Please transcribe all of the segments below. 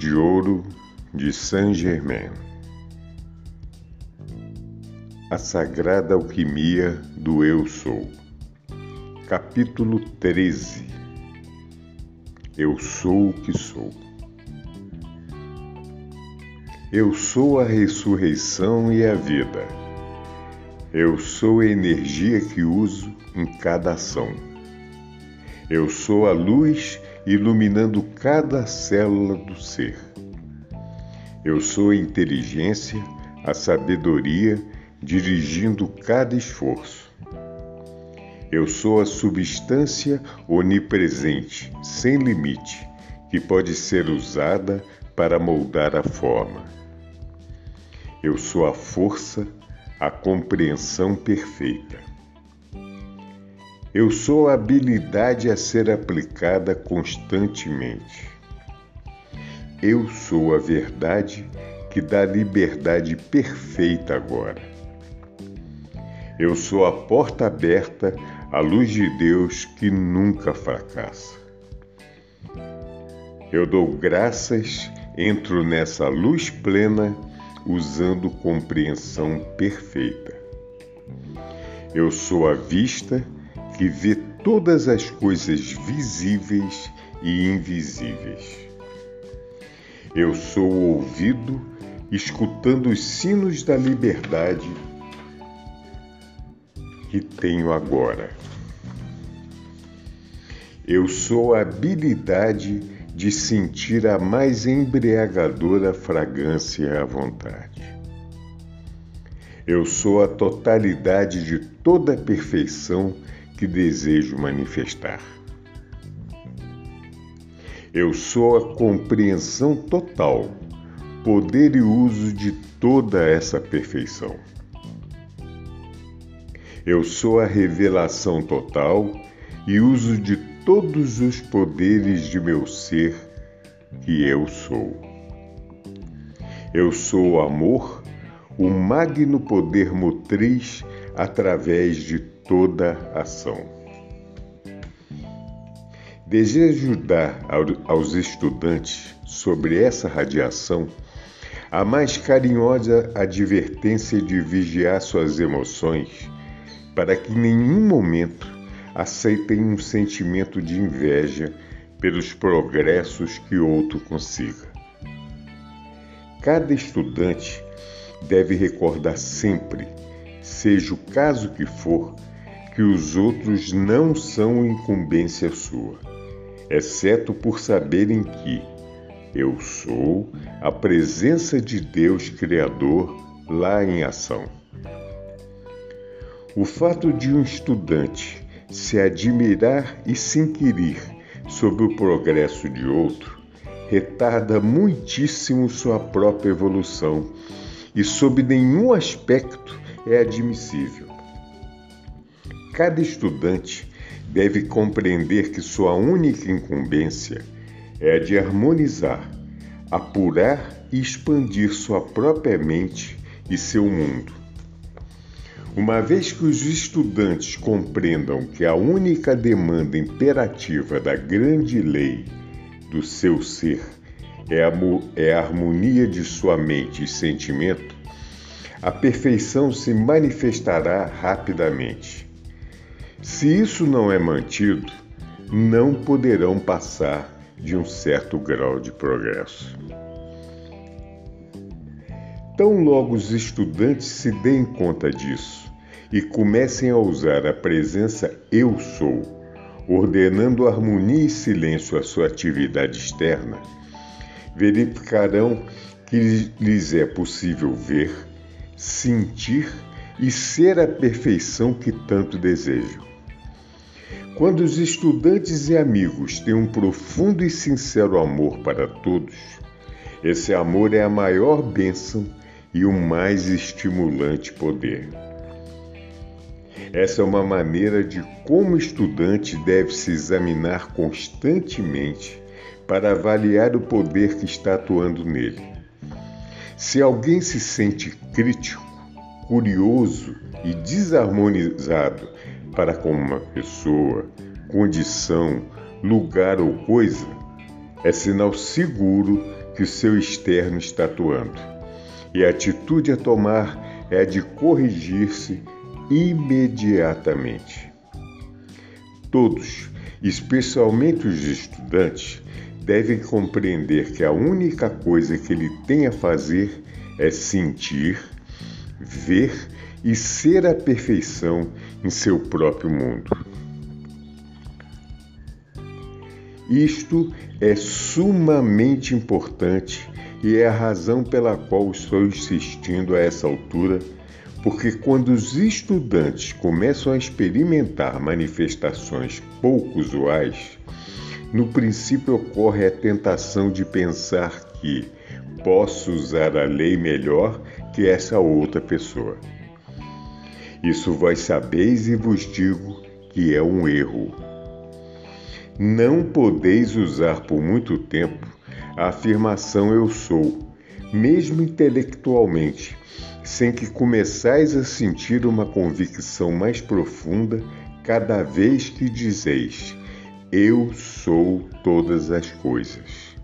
De Ouro de Saint-Germain A Sagrada Alquimia do Eu Sou Capítulo 13 Eu sou o que sou Eu sou a ressurreição e a vida. Eu sou a energia que uso em cada ação. Eu sou a luz iluminando cada célula do ser. Eu sou a inteligência, a sabedoria, dirigindo cada esforço. Eu sou a substância onipresente, sem limite, que pode ser usada para moldar a forma. Eu sou a força, a compreensão perfeita. Eu sou a habilidade a ser aplicada constantemente. Eu sou a verdade que dá liberdade perfeita agora. Eu sou a porta aberta à luz de Deus que nunca fracassa. Eu dou graças, entro nessa luz plena usando compreensão perfeita. Eu sou a vista que vê todas as coisas visíveis e invisíveis. Eu sou o ouvido escutando os sinos da liberdade que tenho agora. Eu sou a habilidade de sentir a mais embriagadora fragrância à vontade. Eu sou a totalidade de toda a perfeição que desejo manifestar. Eu sou a compreensão total, poder e uso de toda essa perfeição. Eu sou a revelação total e uso de todos os poderes de meu ser que eu sou. Eu sou o amor, o magno poder motriz através de toda ação. Desejo dar aos estudantes sobre essa radiação a mais carinhosa advertência de vigiar suas emoções para que em nenhum momento aceitem um sentimento de inveja pelos progressos que outro consiga. Cada estudante deve recordar sempre, seja o caso que for, que os outros não são incumbência sua, exceto por saberem que eu sou a presença de Deus Criador lá em ação. O fato de um estudante se admirar e se inquirir sobre o progresso de outro retarda muitíssimo sua própria evolução e, sob nenhum aspecto, é admissível. Cada estudante deve compreender que sua única incumbência é a de harmonizar, apurar e expandir sua própria mente e seu mundo. Uma vez que os estudantes compreendam que a única demanda imperativa da grande lei do seu ser é a, é a harmonia de sua mente e sentimento, a perfeição se manifestará rapidamente. Se isso não é mantido, não poderão passar de um certo grau de progresso. Tão logo os estudantes se deem conta disso e comecem a usar a presença Eu Sou, ordenando harmonia e silêncio à sua atividade externa, verificarão que lhes é possível ver, sentir e ser a perfeição que tanto desejam. Quando os estudantes e amigos têm um profundo e sincero amor para todos, esse amor é a maior bênção e o mais estimulante poder. Essa é uma maneira de como o estudante deve se examinar constantemente para avaliar o poder que está atuando nele. Se alguém se sente crítico, curioso e desarmonizado para com uma pessoa, condição, lugar ou coisa, é sinal seguro que o seu externo está atuando. E a atitude a tomar é a de corrigir-se imediatamente. Todos, especialmente os estudantes, devem compreender que a única coisa que ele tem a fazer é sentir, ver e ser a perfeição em seu próprio mundo. Isto é sumamente importante e é a razão pela qual estou insistindo a essa altura, porque quando os estudantes começam a experimentar manifestações pouco usuais, no princípio ocorre a tentação de pensar que posso usar a lei melhor que essa outra pessoa. Isso vós sabeis e vos digo que é um erro. Não podeis usar por muito tempo a afirmação eu sou, mesmo intelectualmente, sem que começais a sentir uma convicção mais profunda cada vez que dizeis eu sou todas as coisas.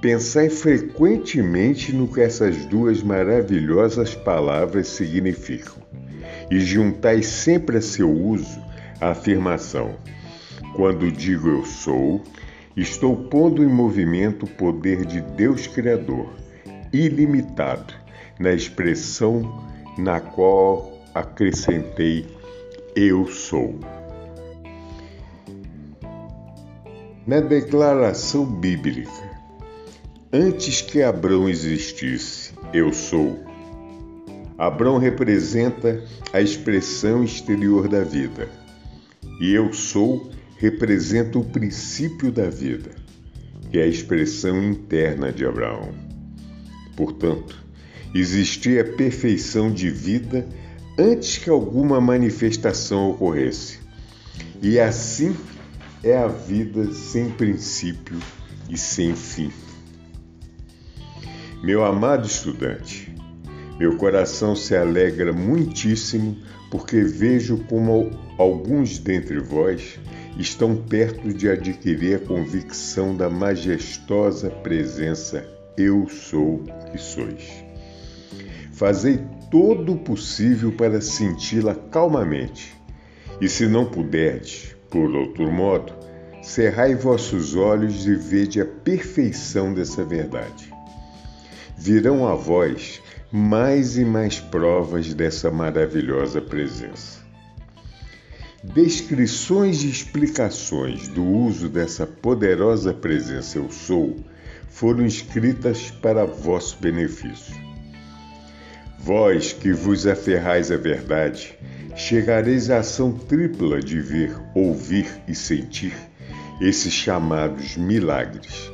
Pensai frequentemente no que essas duas maravilhosas palavras significam e juntai sempre a seu uso a afirmação: quando digo eu sou, estou pondo em movimento o poder de Deus Criador, ilimitado, na expressão na qual acrescentei eu sou. Na declaração bíblica, antes que Abraão existisse, eu sou Abrão representa a expressão exterior da vida, e eu sou representa o princípio da vida, que é a expressão interna de Abraão. Portanto, existia a perfeição de vida antes que alguma manifestação ocorresse. E assim é a vida sem princípio e sem fim. Meu amado estudante, meu coração se alegra muitíssimo porque vejo como alguns dentre vós estão perto de adquirir a convicção da majestosa presença Eu sou que sois. Fazei todo o possível para senti-la calmamente, e se não puderdes, por outro modo, cerrai vossos olhos e vede a perfeição dessa verdade. Virão a vós mais e mais provas dessa maravilhosa presença. Descrições e explicações do uso dessa poderosa presença Eu Sou foram escritas para vosso benefício. Vós que vos aferrais à verdade, chegareis à ação tripla de ver, ouvir e sentir esses chamados milagres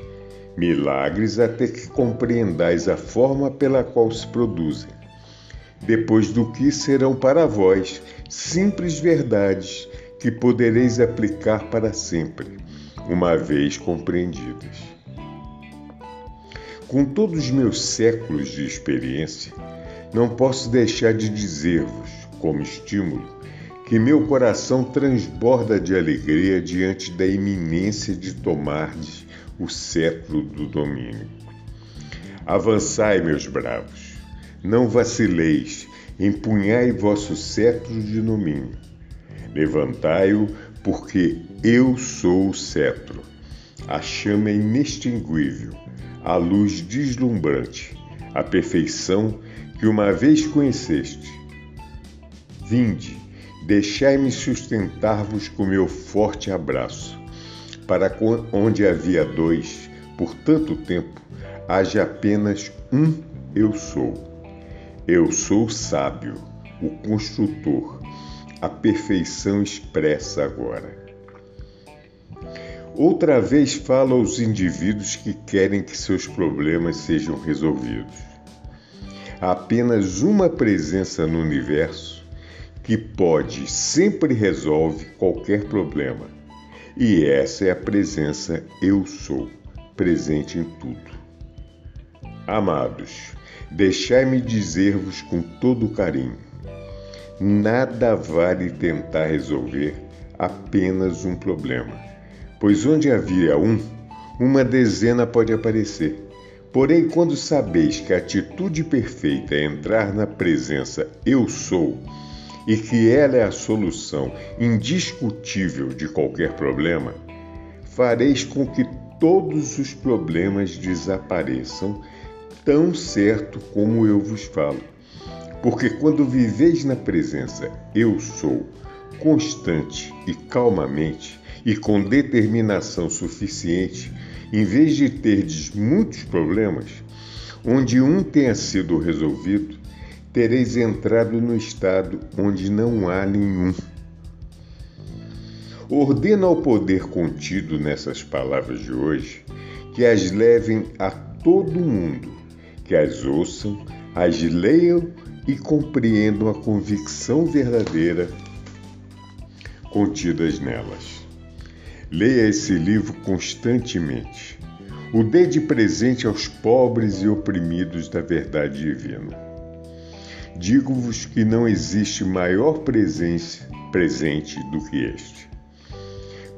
milagres até que compreendais a forma pela qual se produzem, depois do que serão para vós simples verdades que podereis aplicar para sempre, uma vez compreendidas. Com todos os meus séculos de experiência, não posso deixar de dizer-vos, como estímulo, que meu coração transborda de alegria diante da iminência de tomardes o cetro do domínio. Avançai, meus bravos, não vacileis, empunhai vosso cetro de domínio. Levantai-o, porque eu sou o cetro, a chama inextinguível, a luz deslumbrante, a perfeição que uma vez conheceste. Vinde, deixai-me sustentar-vos com meu forte abraço para onde havia dois, por tanto tempo, haja apenas um eu sou. Eu sou sábio, o construtor, a perfeição expressa agora. Outra vez fala aos indivíduos que querem que seus problemas sejam resolvidos. Há apenas uma presença no universo que pode, sempre resolve qualquer problema. E essa é a presença Eu Sou, presente em tudo. Amados, deixai-me dizer-vos com todo carinho: nada vale tentar resolver apenas um problema pois onde havia um, uma dezena pode aparecer. Porém, quando sabeis que a atitude perfeita é entrar na presença Eu Sou e que ela é a solução indiscutível de qualquer problema, fareis com que todos os problemas desapareçam, tão certo como eu vos falo. Porque quando viveis na presença Eu Sou, constante e calmamente, e com determinação suficiente, em vez de terdes muitos problemas, onde um tenha sido resolvido, tereis entrado no estado onde não há nenhum. Ordena ao poder contido nessas palavras de hoje que as levem a todo mundo, que as ouçam, as leiam e compreendam a convicção verdadeira contidas nelas. Leia esse livro constantemente. O dê de presente aos pobres e oprimidos da verdade divina. Digo-vos que não existe maior presente do que este.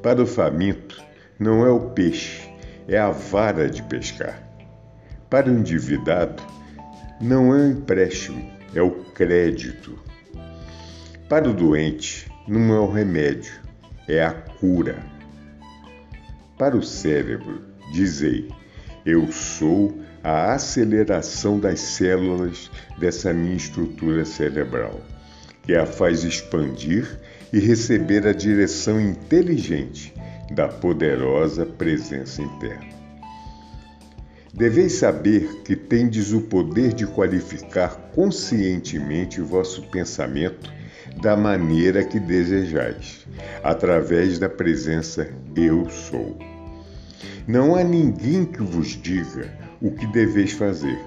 Para o faminto, não é o peixe, é a vara de pescar. Para o endividado, não é o empréstimo, é o crédito. Para o doente, não é o remédio, é a cura. Para o cérebro, dizei: Eu sou a aceleração das células dessa minha estrutura cerebral, que a faz expandir e receber a direção inteligente da poderosa presença interna. Deveis saber que tendes o poder de qualificar conscientemente o vosso pensamento da maneira que desejais, através da presença Eu Sou. Não há ninguém que vos diga o que deveis fazer,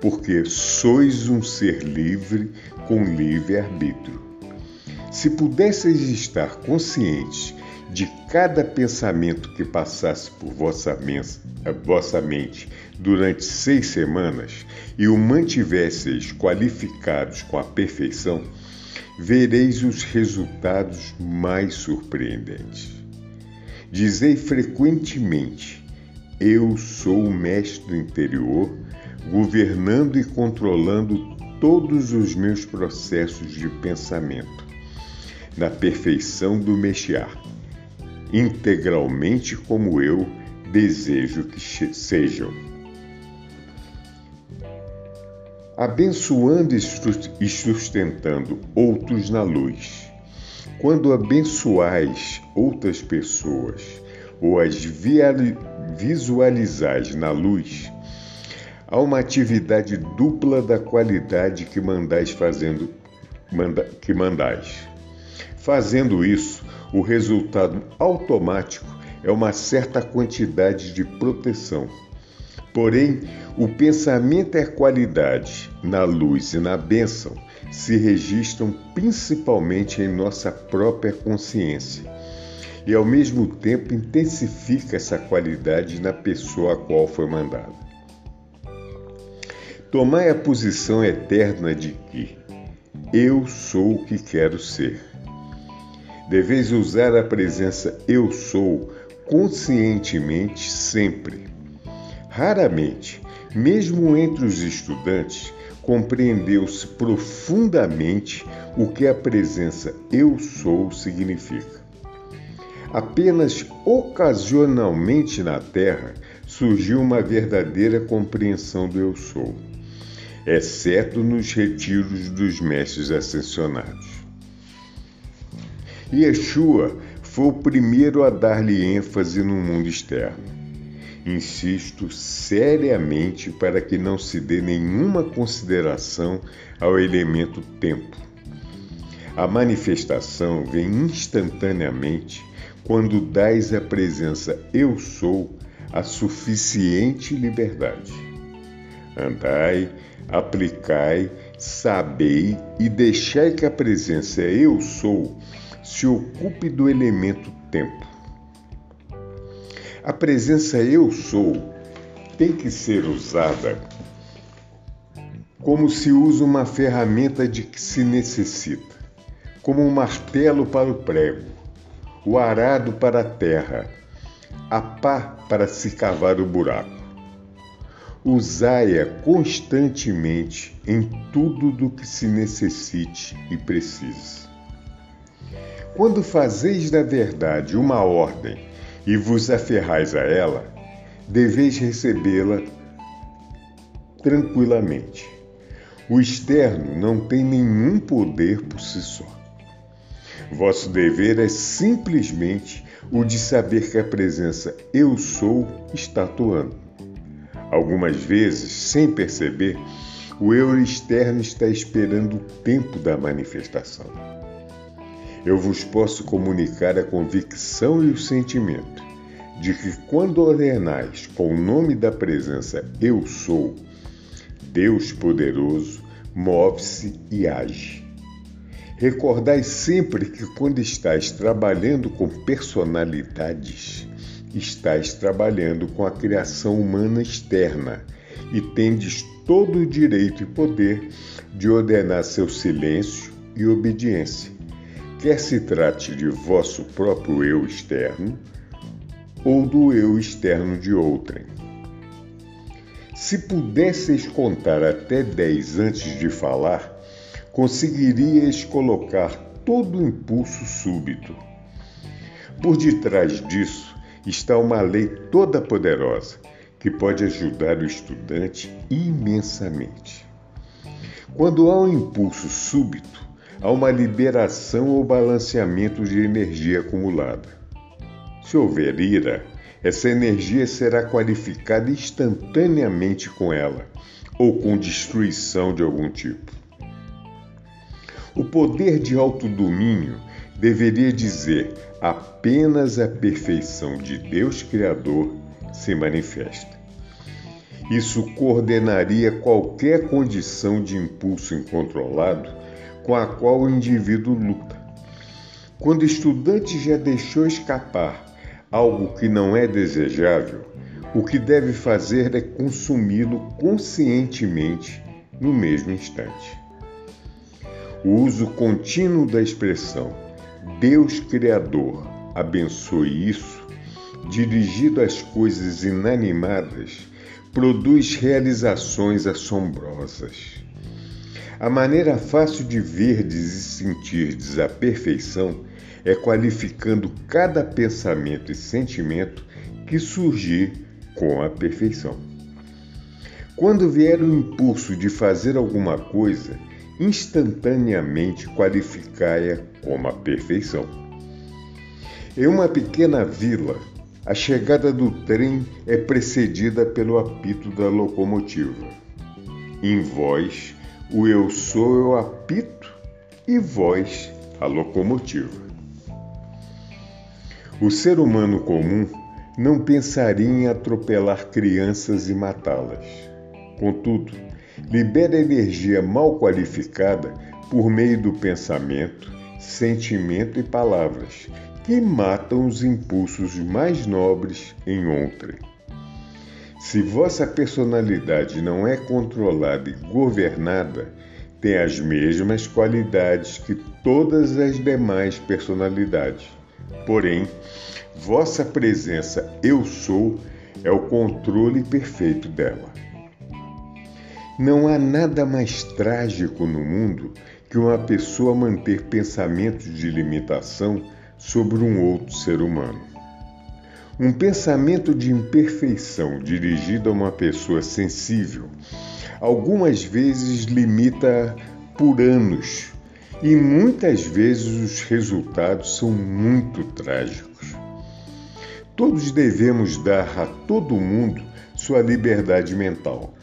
porque sois um ser livre com livre arbítrio. Se pudesseis estar conscientes de cada pensamento que passasse por vossa, vossa mente durante seis semanas e o mantivesseis qualificados com a perfeição, vereis os resultados mais surpreendentes. Dizei frequentemente: Eu sou o mestre interior, governando e controlando todos os meus processos de pensamento, na perfeição do mexer, integralmente como eu desejo que sejam. Abençoando e sustentando outros na luz quando abençoais outras pessoas ou as visualizais na luz, há uma atividade dupla da qualidade que mandais fazendo manda, que mandais. Fazendo isso, o resultado automático é uma certa quantidade de proteção. Porém, o pensamento é qualidade na luz e na bênção se registram principalmente em nossa própria consciência e, ao mesmo tempo, intensifica essa qualidade na pessoa a qual foi mandada. Tomai a posição eterna de que eu sou o que quero ser. Deveis usar a presença eu sou conscientemente sempre. Raramente, mesmo entre os estudantes, compreendeu-se profundamente o que a presença Eu Sou significa. Apenas ocasionalmente na Terra surgiu uma verdadeira compreensão do Eu Sou, exceto nos retiros dos mestres ascensionados. Yeshua foi o primeiro a dar-lhe ênfase no mundo externo insisto seriamente para que não se dê nenhuma consideração ao elemento tempo. A manifestação vem instantaneamente quando dais à presença Eu Sou a suficiente liberdade. Andai, aplicai, sabei e deixai que a presença Eu Sou se ocupe do elemento tempo. A presença Eu Sou tem que ser usada como se usa uma ferramenta de que se necessita, como um martelo para o prego, o arado para a terra, a pá para se cavar o buraco. Usai-a constantemente em tudo do que se necessite e precise. Quando fazeis da verdade uma ordem e vos aferrais a ela, deveis recebê-la tranquilamente o externo não tem nenhum poder por si só. Vosso dever é simplesmente o de saber que a presença Eu Sou está atuando. Algumas vezes, sem perceber, o eu externo está esperando o tempo da manifestação. Eu vos posso comunicar a convicção e o sentimento de que quando ordenais com o nome da presença Eu Sou, Deus poderoso move-se e age. Recordai sempre que quando estás trabalhando com personalidades, estás trabalhando com a criação humana externa e tendes todo o direito e poder de ordenar seu silêncio e obediência, quer se trate de vosso próprio eu externo ou do eu externo de outrem. Se pudesseis contar até dez antes de falar, conseguiríeis colocar todo o impulso súbito. Por detrás disso está uma lei toda poderosa que pode ajudar o estudante imensamente. Quando há um impulso súbito, há uma liberação ou balanceamento de energia acumulada. Se houver ira, essa energia será qualificada instantaneamente com ela ou com destruição de algum tipo. O poder de autodomínio deveria dizer apenas a perfeição de Deus Criador se manifesta. Isso coordenaria qualquer condição de impulso incontrolado com a qual o indivíduo luta. Quando o estudante já deixou escapar algo que não é desejável, o que deve fazer é consumi-lo conscientemente no mesmo instante. O uso contínuo da expressão Deus Criador abençoe isso, dirigido às coisas inanimadas, produz realizações assombrosas. A maneira fácil de verdes e sentirdes a perfeição é qualificando cada pensamento e sentimento que surgir com a perfeição. Quando vier o impulso de fazer alguma coisa, instantaneamente qualificai-a como a perfeição. Em uma pequena vila, a chegada do trem é precedida pelo apito da locomotiva. Em vós, o eu sou é o apito e vós, a locomotiva. O ser humano comum não pensaria em atropelar crianças e matá-las. Contudo, libera energia mal qualificada por meio do pensamento, sentimento e palavras, que matam os impulsos mais nobres em outrem. Se vossa personalidade não é controlada e governada, tem as mesmas qualidades que todas as demais personalidades Porém, vossa presença eu sou é o controle perfeito dela. Não há nada mais trágico no mundo que uma pessoa manter pensamentos de limitação sobre um outro ser humano. Um pensamento de imperfeição dirigido a uma pessoa sensível algumas vezes limita por anos e muitas vezes os resultados são muito trágicos. Todos devemos dar a todo mundo sua liberdade mental.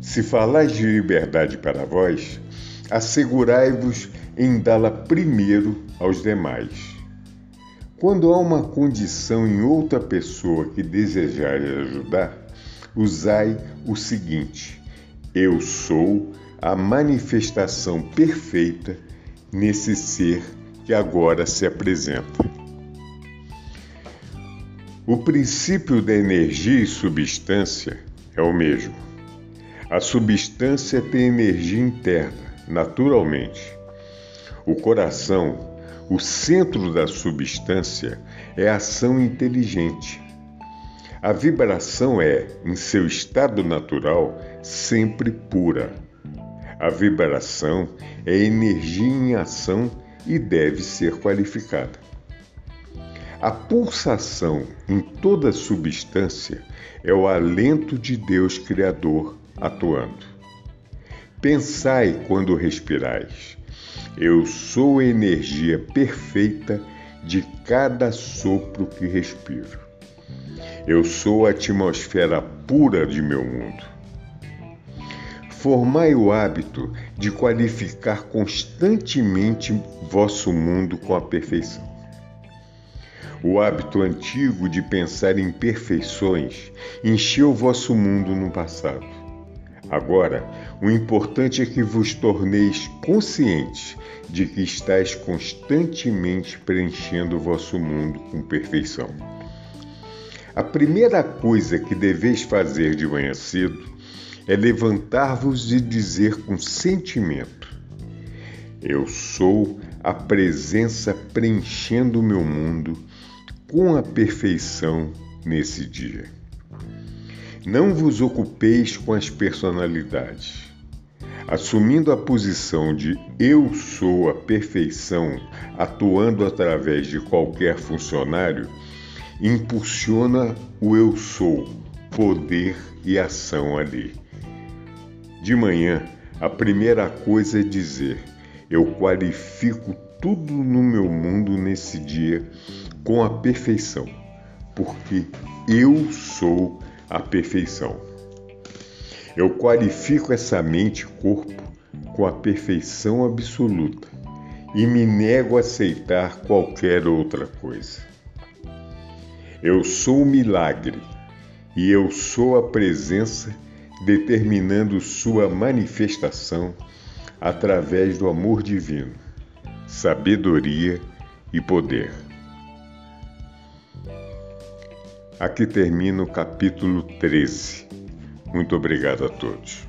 Se falais de liberdade para vós, assegurai-vos em dá-la primeiro aos demais. Quando há uma condição em outra pessoa que desejar ajudar, usai o seguinte: Eu sou a manifestação perfeita nesse ser que agora se apresenta. O princípio da energia e substância é o mesmo. A substância tem energia interna, naturalmente. O coração o centro da substância é ação inteligente. A vibração é, em seu estado natural, sempre pura. A vibração é energia em ação e deve ser qualificada. A pulsação em toda substância é o alento de Deus Criador atuando. Pensai quando respirais. Eu sou a energia perfeita de cada sopro que respiro. Eu sou a atmosfera pura de meu mundo. Formai o hábito de qualificar constantemente vosso mundo com a perfeição. O hábito antigo de pensar em perfeições encheu vosso mundo no passado. Agora, o importante é que vos torneis conscientes de que estáis constantemente preenchendo o vosso mundo com perfeição. A primeira coisa que deveis fazer de manhã cedo é levantar-vos e dizer com sentimento: Eu sou a presença preenchendo o meu mundo com a perfeição nesse dia. Não vos ocupeis com as personalidades. Assumindo a posição de eu sou a perfeição, atuando através de qualquer funcionário, impulsiona o eu sou, poder e ação ali. De manhã, a primeira coisa é dizer: eu qualifico tudo no meu mundo nesse dia com a perfeição, porque eu sou a perfeição. Eu qualifico essa mente e corpo com a perfeição absoluta e me nego a aceitar qualquer outra coisa. Eu sou o milagre e eu sou a presença determinando sua manifestação através do amor divino, sabedoria e poder. Aqui termina o capítulo 13. Muito obrigado a todos.